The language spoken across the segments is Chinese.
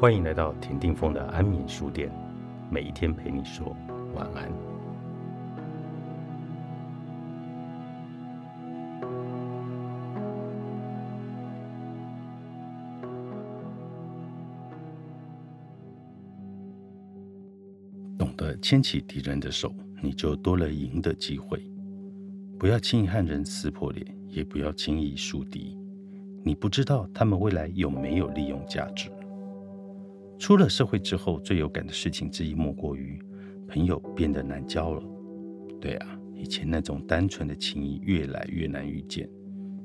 欢迎来到田定峰的安眠书店，每一天陪你说晚安。懂得牵起敌人的手，你就多了赢的机会。不要轻易和人撕破脸，也不要轻易树敌。你不知道他们未来有没有利用价值。出了社会之后，最有感的事情之一，莫过于朋友变得难交了。对啊，以前那种单纯的情谊越来越难遇见，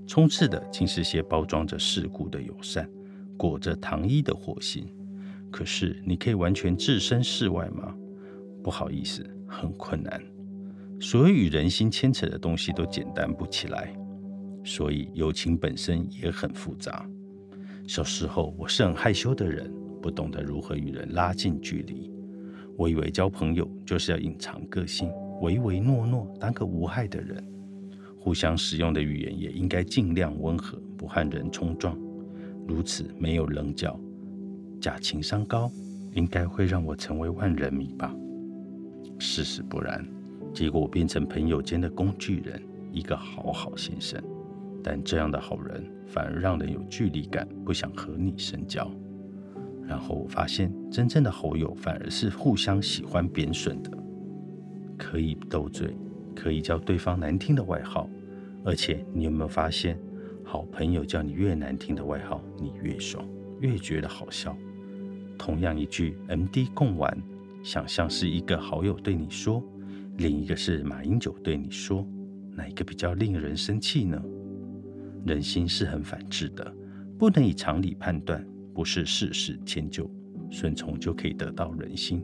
充斥的竟是些包装着世故的友善，裹着糖衣的火星。可是，你可以完全置身事外吗？不好意思，很困难。所有与人心牵扯的东西都简单不起来，所以友情本身也很复杂。小时候，我是很害羞的人，不懂得如何与人拉近距离。我以为交朋友就是要隐藏个性，唯唯诺诺，当个无害的人。互相使用的语言也应该尽量温和，不和人冲撞。如此没有棱角，假情商高，应该会让我成为万人迷吧？事实不然。结果我变成朋友间的工具人，一个好好先生。但这样的好人反而让人有距离感，不想和你深交。然后我发现，真正的好友反而是互相喜欢贬损的，可以斗嘴，可以叫对方难听的外号。而且你有没有发现，好朋友叫你越难听的外号，你越爽，越觉得好笑。同样一句 “MD 共玩”，想象是一个好友对你说。另一个是马英九对你说，哪一个比较令人生气呢？人心是很反智的，不能以常理判断，不是事事迁就，顺从就可以得到人心，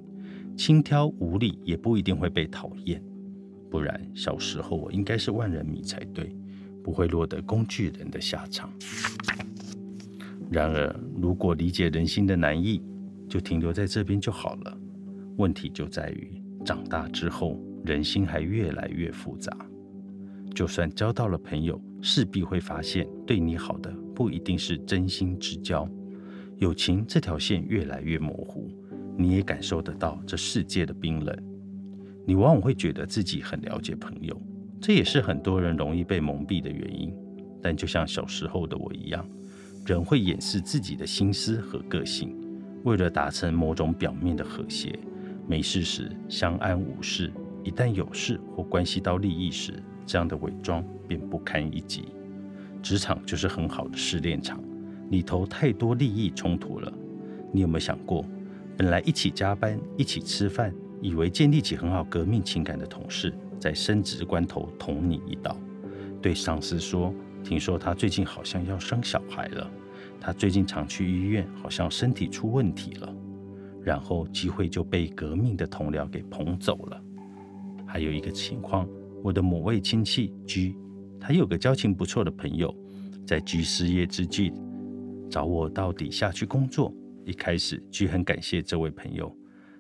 轻佻无礼也不一定会被讨厌。不然小时候我应该是万人迷才对，不会落得工具人的下场。然而，如果理解人心的难易，就停留在这边就好了。问题就在于长大之后。人心还越来越复杂，就算交到了朋友，势必会发现对你好的不一定是真心之交。友情这条线越来越模糊，你也感受得到这世界的冰冷。你往往会觉得自己很了解朋友，这也是很多人容易被蒙蔽的原因。但就像小时候的我一样，人会掩饰自己的心思和个性，为了达成某种表面的和谐，没事时相安无事。一旦有事或关系到利益时，这样的伪装便不堪一击。职场就是很好的试炼场，里头太多利益冲突了。你有没有想过，本来一起加班、一起吃饭，以为建立起很好革命情感的同事，在升职关头捅你一刀？对上司说：“听说他最近好像要生小孩了，他最近常去医院，好像身体出问题了。”然后机会就被革命的同僚给捧走了。还有一个情况，我的某位亲戚 G，他有个交情不错的朋友，在 G 失业之际找我到底下去工作。一开始 G 很感谢这位朋友，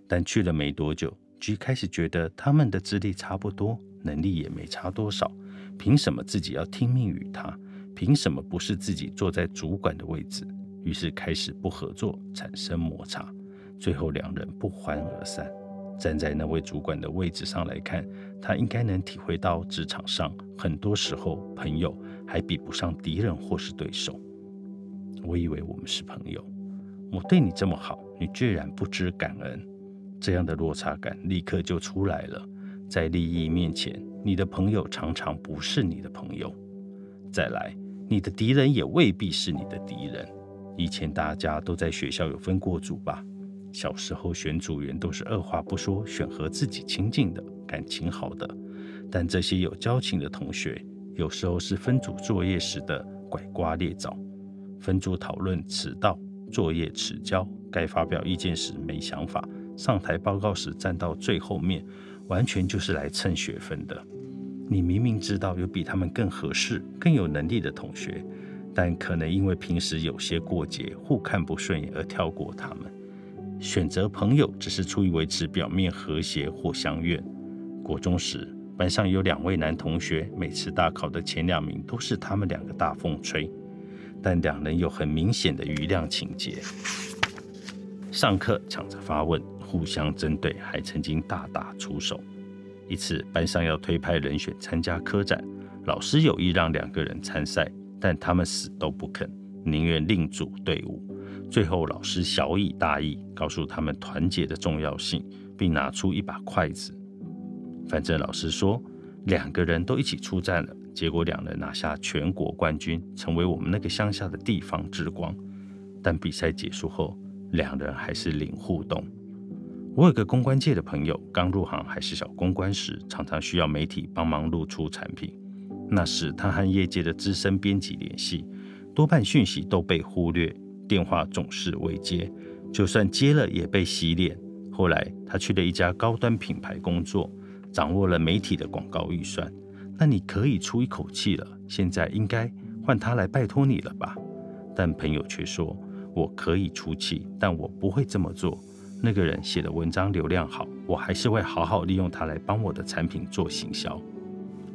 但去了没多久，G 开始觉得他们的资历差不多，能力也没差多少，凭什么自己要听命于他？凭什么不是自己坐在主管的位置？于是开始不合作，产生摩擦，最后两人不欢而散。站在那位主管的位置上来看，他应该能体会到职场上很多时候朋友还比不上敌人或是对手。我以为我们是朋友，我对你这么好，你居然不知感恩，这样的落差感立刻就出来了。在利益面前，你的朋友常常不是你的朋友。再来，你的敌人也未必是你的敌人。以前大家都在学校有分过组吧？小时候选组员都是二话不说选和自己亲近的、感情好的，但这些有交情的同学，有时候是分组作业时的拐瓜裂枣。分组讨论迟到、作业迟交，该发表意见时没想法，上台报告时站到最后面，完全就是来蹭学分的。你明明知道有比他们更合适、更有能力的同学，但可能因为平时有些过节，互看不顺眼而跳过他们。选择朋友只是出于维持表面和谐或相悦。国中时，班上有两位男同学，每次大考的前两名都是他们两个大风吹，但两人有很明显的余量情节。上课抢着发问，互相针对，还曾经大打出手。一次班上要推派人选参加科展，老师有意让两个人参赛，但他们死都不肯，宁愿另组队伍。最后老师小以大义，告诉他们团结的重要性，并拿出一把筷子。反正老师说两个人都一起出战了。结果两人拿下全国冠军，成为我们那个乡下的地方之光。但比赛结束后，两人还是零互动。我有个公关界的朋友，刚入行还是小公关时，常常需要媒体帮忙露出产品。那时他和业界的资深编辑联系，多半讯息都被忽略，电话总是未接，就算接了也被洗脸。后来他去了一家高端品牌工作，掌握了媒体的广告预算。那你可以出一口气了，现在应该换他来拜托你了吧？但朋友却说：“我可以出气，但我不会这么做。那个人写的文章流量好，我还是会好好利用他来帮我的产品做行销。”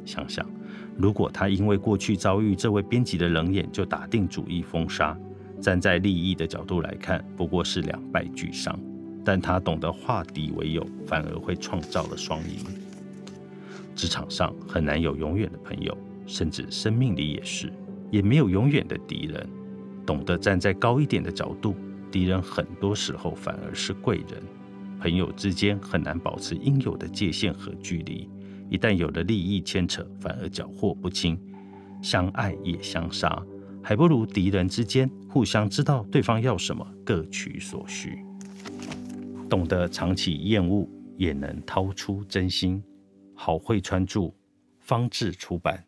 想想，如果他因为过去遭遇这位编辑的冷眼就打定主意封杀，站在利益的角度来看，不过是两败俱伤。但他懂得化敌为友，反而会创造了双赢。职场上很难有永远的朋友，甚至生命里也是，也没有永远的敌人。懂得站在高一点的角度，敌人很多时候反而是贵人。朋友之间很难保持应有的界限和距离，一旦有了利益牵扯，反而缴获不清。相爱也相杀，还不如敌人之间互相知道对方要什么，各取所需。懂得藏起厌恶，也能掏出真心。好会川著，方志出版。